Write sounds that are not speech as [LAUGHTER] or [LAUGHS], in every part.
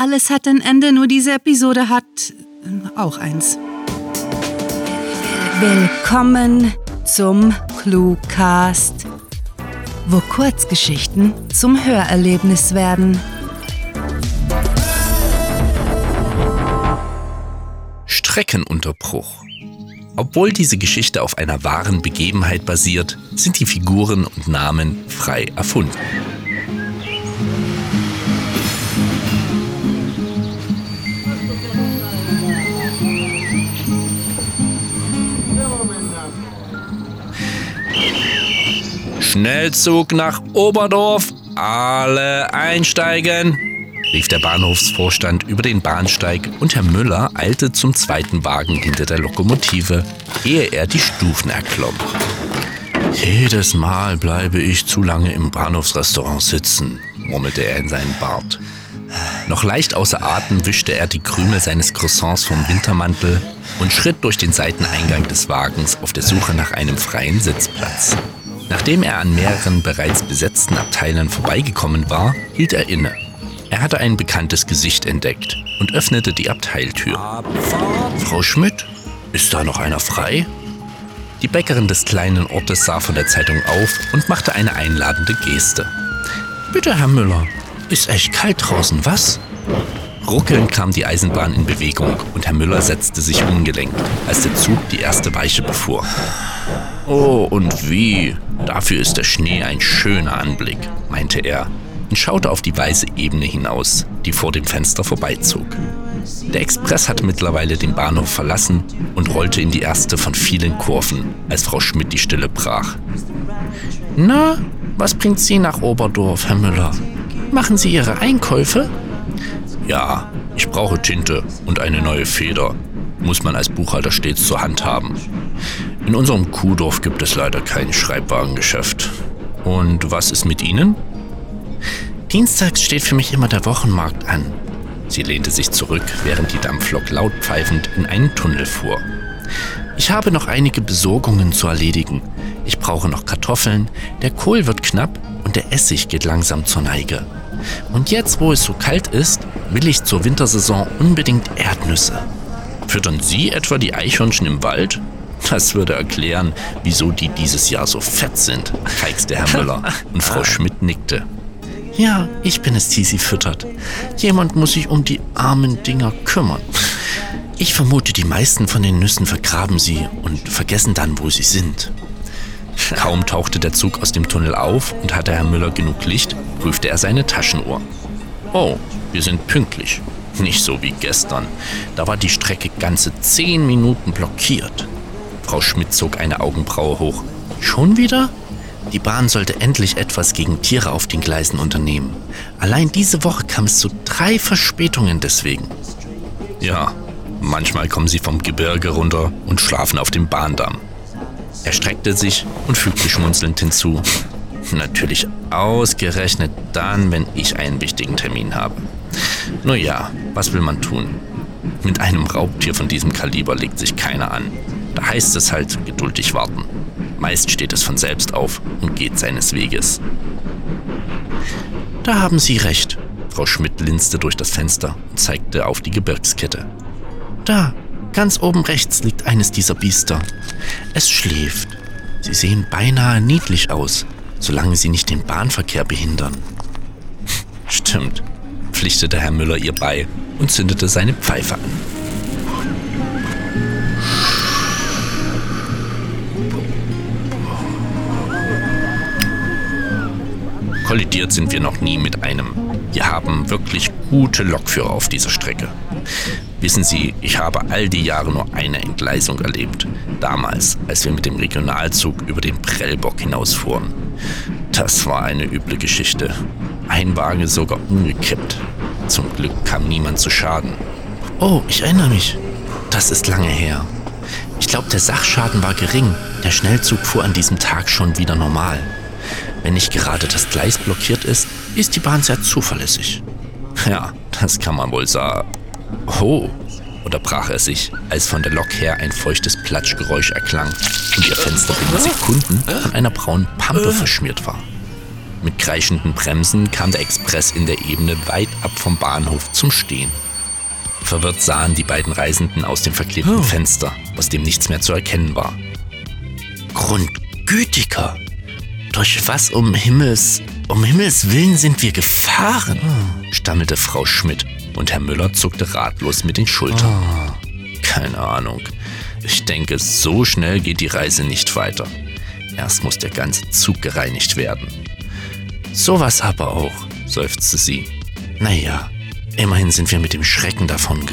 Alles hat ein Ende, nur diese Episode hat äh, auch eins. Willkommen zum Cluecast, wo Kurzgeschichten zum Hörerlebnis werden. Streckenunterbruch. Obwohl diese Geschichte auf einer wahren Begebenheit basiert, sind die Figuren und Namen frei erfunden. Schnellzug nach Oberdorf, alle einsteigen, rief der Bahnhofsvorstand über den Bahnsteig und Herr Müller eilte zum zweiten Wagen hinter der Lokomotive, ehe er die Stufen erklomm. Jedes Mal bleibe ich zu lange im Bahnhofsrestaurant sitzen, murmelte er in seinen Bart. Noch leicht außer Atem wischte er die Krümel seines Croissants vom Wintermantel und schritt durch den Seiteneingang des Wagens auf der Suche nach einem freien Sitzplatz. Nachdem er an mehreren bereits besetzten Abteilen vorbeigekommen war, hielt er inne. Er hatte ein bekanntes Gesicht entdeckt und öffnete die Abteiltür. Frau Schmidt, ist da noch einer frei? Die Bäckerin des kleinen Ortes sah von der Zeitung auf und machte eine einladende Geste. Bitte, Herr Müller, ist echt kalt draußen, was? Ruckelnd kam die Eisenbahn in Bewegung und Herr Müller setzte sich ungelenkt, als der Zug die erste Weiche befuhr. Oh, und wie? Dafür ist der Schnee ein schöner Anblick, meinte er und schaute auf die weiße Ebene hinaus, die vor dem Fenster vorbeizog. Der Express hatte mittlerweile den Bahnhof verlassen und rollte in die erste von vielen Kurven, als Frau Schmidt die Stille brach. Na, was bringt Sie nach Oberdorf, Herr Müller? Machen Sie Ihre Einkäufe? Ja, ich brauche Tinte und eine neue Feder. Muss man als Buchhalter stets zur Hand haben. In unserem Kuhdorf gibt es leider kein Schreibwarengeschäft. Und was ist mit Ihnen? Dienstags steht für mich immer der Wochenmarkt an. Sie lehnte sich zurück, während die Dampflok laut pfeifend in einen Tunnel fuhr. Ich habe noch einige Besorgungen zu erledigen. Ich brauche noch Kartoffeln, der Kohl wird knapp und der Essig geht langsam zur Neige. Und jetzt, wo es so kalt ist, will ich zur Wintersaison unbedingt Erdnüsse. Füttern Sie etwa die Eichhörnchen im Wald? Das würde erklären, wieso die dieses Jahr so fett sind, feixte Herr Müller. Und Frau Schmidt nickte. Ja, ich bin es, die sie füttert. Jemand muss sich um die armen Dinger kümmern. Ich vermute, die meisten von den Nüssen vergraben sie und vergessen dann, wo sie sind. Kaum tauchte der Zug aus dem Tunnel auf und hatte Herr Müller genug Licht, prüfte er seine Taschenuhr. Oh, wir sind pünktlich. Nicht so wie gestern. Da war die Strecke ganze zehn Minuten blockiert. Frau Schmidt zog eine Augenbraue hoch. Schon wieder? Die Bahn sollte endlich etwas gegen Tiere auf den Gleisen unternehmen. Allein diese Woche kam es zu drei Verspätungen deswegen. Ja, manchmal kommen sie vom Gebirge runter und schlafen auf dem Bahndamm. Er streckte sich und fügte schmunzelnd hinzu. Natürlich ausgerechnet dann, wenn ich einen wichtigen Termin habe. Nur ja, was will man tun? Mit einem Raubtier von diesem Kaliber legt sich keiner an. Da heißt es halt geduldig warten. Meist steht es von selbst auf und geht seines Weges. Da haben Sie recht. Frau Schmidt linste durch das Fenster und zeigte auf die Gebirgskette. Da, ganz oben rechts liegt eines dieser Biester. Es schläft. Sie sehen beinahe niedlich aus, solange sie nicht den Bahnverkehr behindern. [LAUGHS] Stimmt, pflichtete Herr Müller ihr bei und zündete seine Pfeife an. Kollidiert sind wir noch nie mit einem. Wir haben wirklich gute Lokführer auf dieser Strecke. Wissen Sie, ich habe all die Jahre nur eine Entgleisung erlebt. Damals, als wir mit dem Regionalzug über den Prellbock hinausfuhren. Das war eine üble Geschichte. Ein Wagen sogar umgekippt. Zum Glück kam niemand zu Schaden. Oh, ich erinnere mich. Das ist lange her. Ich glaube, der Sachschaden war gering. Der Schnellzug fuhr an diesem Tag schon wieder normal. Wenn nicht gerade das Gleis blockiert ist, ist die Bahn sehr zuverlässig. Ja, das kann man wohl sagen. Oh, unterbrach er sich, als von der Lok her ein feuchtes Platschgeräusch erklang und ihr Fenster binnen Sekunden von einer braunen Pampe verschmiert war. Mit kreischenden Bremsen kam der Express in der Ebene weit ab vom Bahnhof zum Stehen. Verwirrt sahen die beiden Reisenden aus dem verklebten Oh. Fenster, aus dem nichts mehr zu erkennen war. Grundgütiger! Durch was um Himmels, um Himmels Willen sind wir gefahren? stammelte Frau Schmidt und Herr Müller zuckte ratlos mit den Schultern. Keine Ahnung. Ich denke, so schnell geht die Reise nicht weiter. Erst muss der ganze Zug gereinigt werden. Sowas aber auch, seufzte sie. Naja, immerhin sind wir mit dem Schrecken davon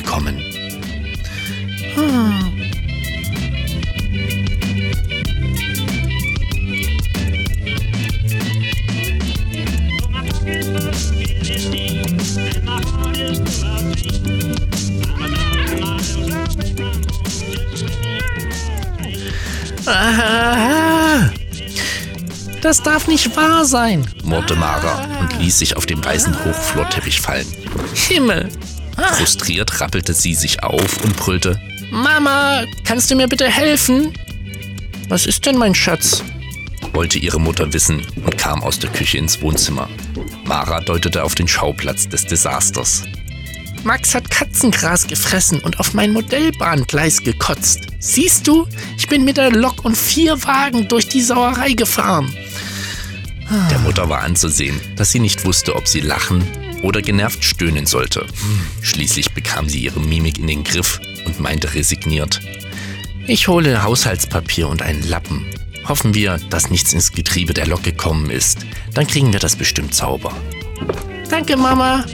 Das darf nicht wahr sein. murrte Mara und ließ sich auf dem weißen Hochflorteppich fallen. Himmel. Frustriert rappelte sie sich auf und brüllte. Mama, kannst du mir bitte helfen? Was ist denn mein Schatz? wollte ihre Mutter wissen und kam aus der Küche ins Wohnzimmer. Mara deutete auf den Schauplatz des Desasters. Max hat Katzengras gefressen und auf mein Modellbahngleis gekotzt. Siehst du, ich bin mit der Lok und vier Wagen durch die Sauerei gefahren. Der Mutter war anzusehen, dass sie nicht wusste, ob sie lachen oder genervt stöhnen sollte. Schließlich bekam sie ihre Mimik in den Griff und meinte resigniert. Ich hole Haushaltspapier und einen Lappen. Hoffen wir, dass nichts ins Getriebe der Lok gekommen ist. Dann kriegen wir das bestimmt sauber. Danke, Mama.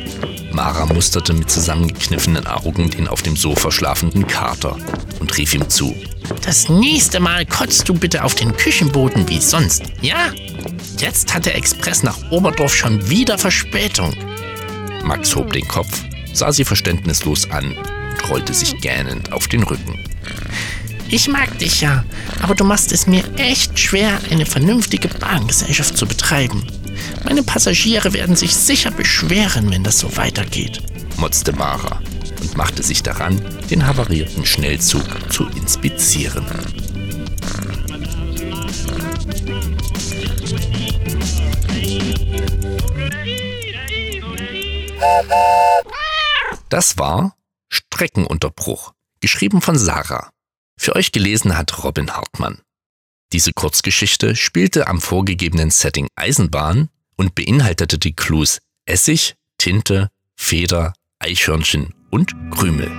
Mara musterte mit zusammengekniffenen Augen den auf dem Sofa schlafenden Kater und rief ihm zu. Das nächste Mal kotzt du bitte auf den Küchenboden wie sonst, ja? Jetzt hat der Express nach Oberdorf schon wieder Verspätung. Max hob den Kopf, sah sie verständnislos an und rollte sich gähnend auf den Rücken. Ich mag dich ja, aber du machst es mir echt schwer, eine vernünftige Bahngesellschaft zu betreiben. Meine Passagiere werden sich sicher beschweren, wenn das so weitergeht. motzte Mara und machte sich daran, den havarierten Schnellzug zu inspizieren. Das war Streckenunterbruch, geschrieben von Sarah. Für euch gelesen hat Robin Hartmann. Diese Kurzgeschichte spielte am vorgegebenen Setting Eisenbahn und beinhaltete die Clues Essig, Tinte, Feder, Eichhörnchen und Krümel.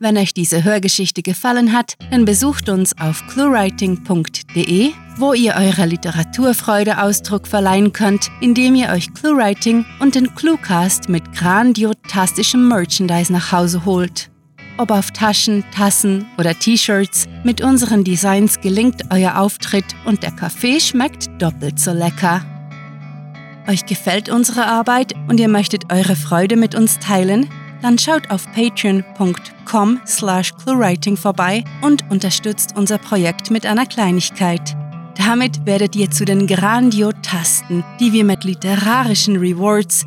Wenn euch diese Hörgeschichte gefallen hat, dann besucht uns auf cluewriting.de, wo ihr eurer Literaturfreude Ausdruck verleihen könnt, indem ihr euch Cluewriting und den Cluecast mit grandiotastischem Merchandise nach Hause holt. Ob auf Taschen, Tassen oder T-Shirts, mit unseren Designs gelingt euer Auftritt und der Kaffee schmeckt doppelt so lecker. Euch gefällt unsere Arbeit und ihr möchtet eure Freude mit uns teilen? Dann schaut auf patreon.com slash cluewriting vorbei und unterstützt unser Projekt mit einer Kleinigkeit. Damit werdet ihr zu den Grandiotasten, die wir mit literarischen Rewards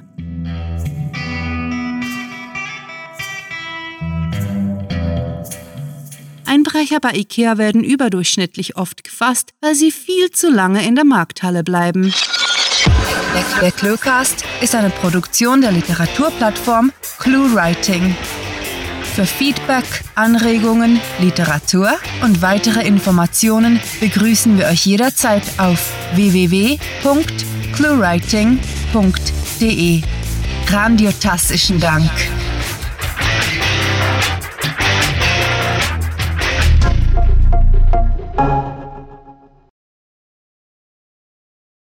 Einbrecher bei IKEA werden überdurchschnittlich oft gefasst, weil sie viel zu lange in der Markthalle bleiben. Der, Cluecast ist eine Produktion der Literaturplattform ClueWriting. Für Feedback, Anregungen, Literatur und weitere Informationen begrüßen wir euch jederzeit auf www.cluewriting.de. Grandiotastischen Dank.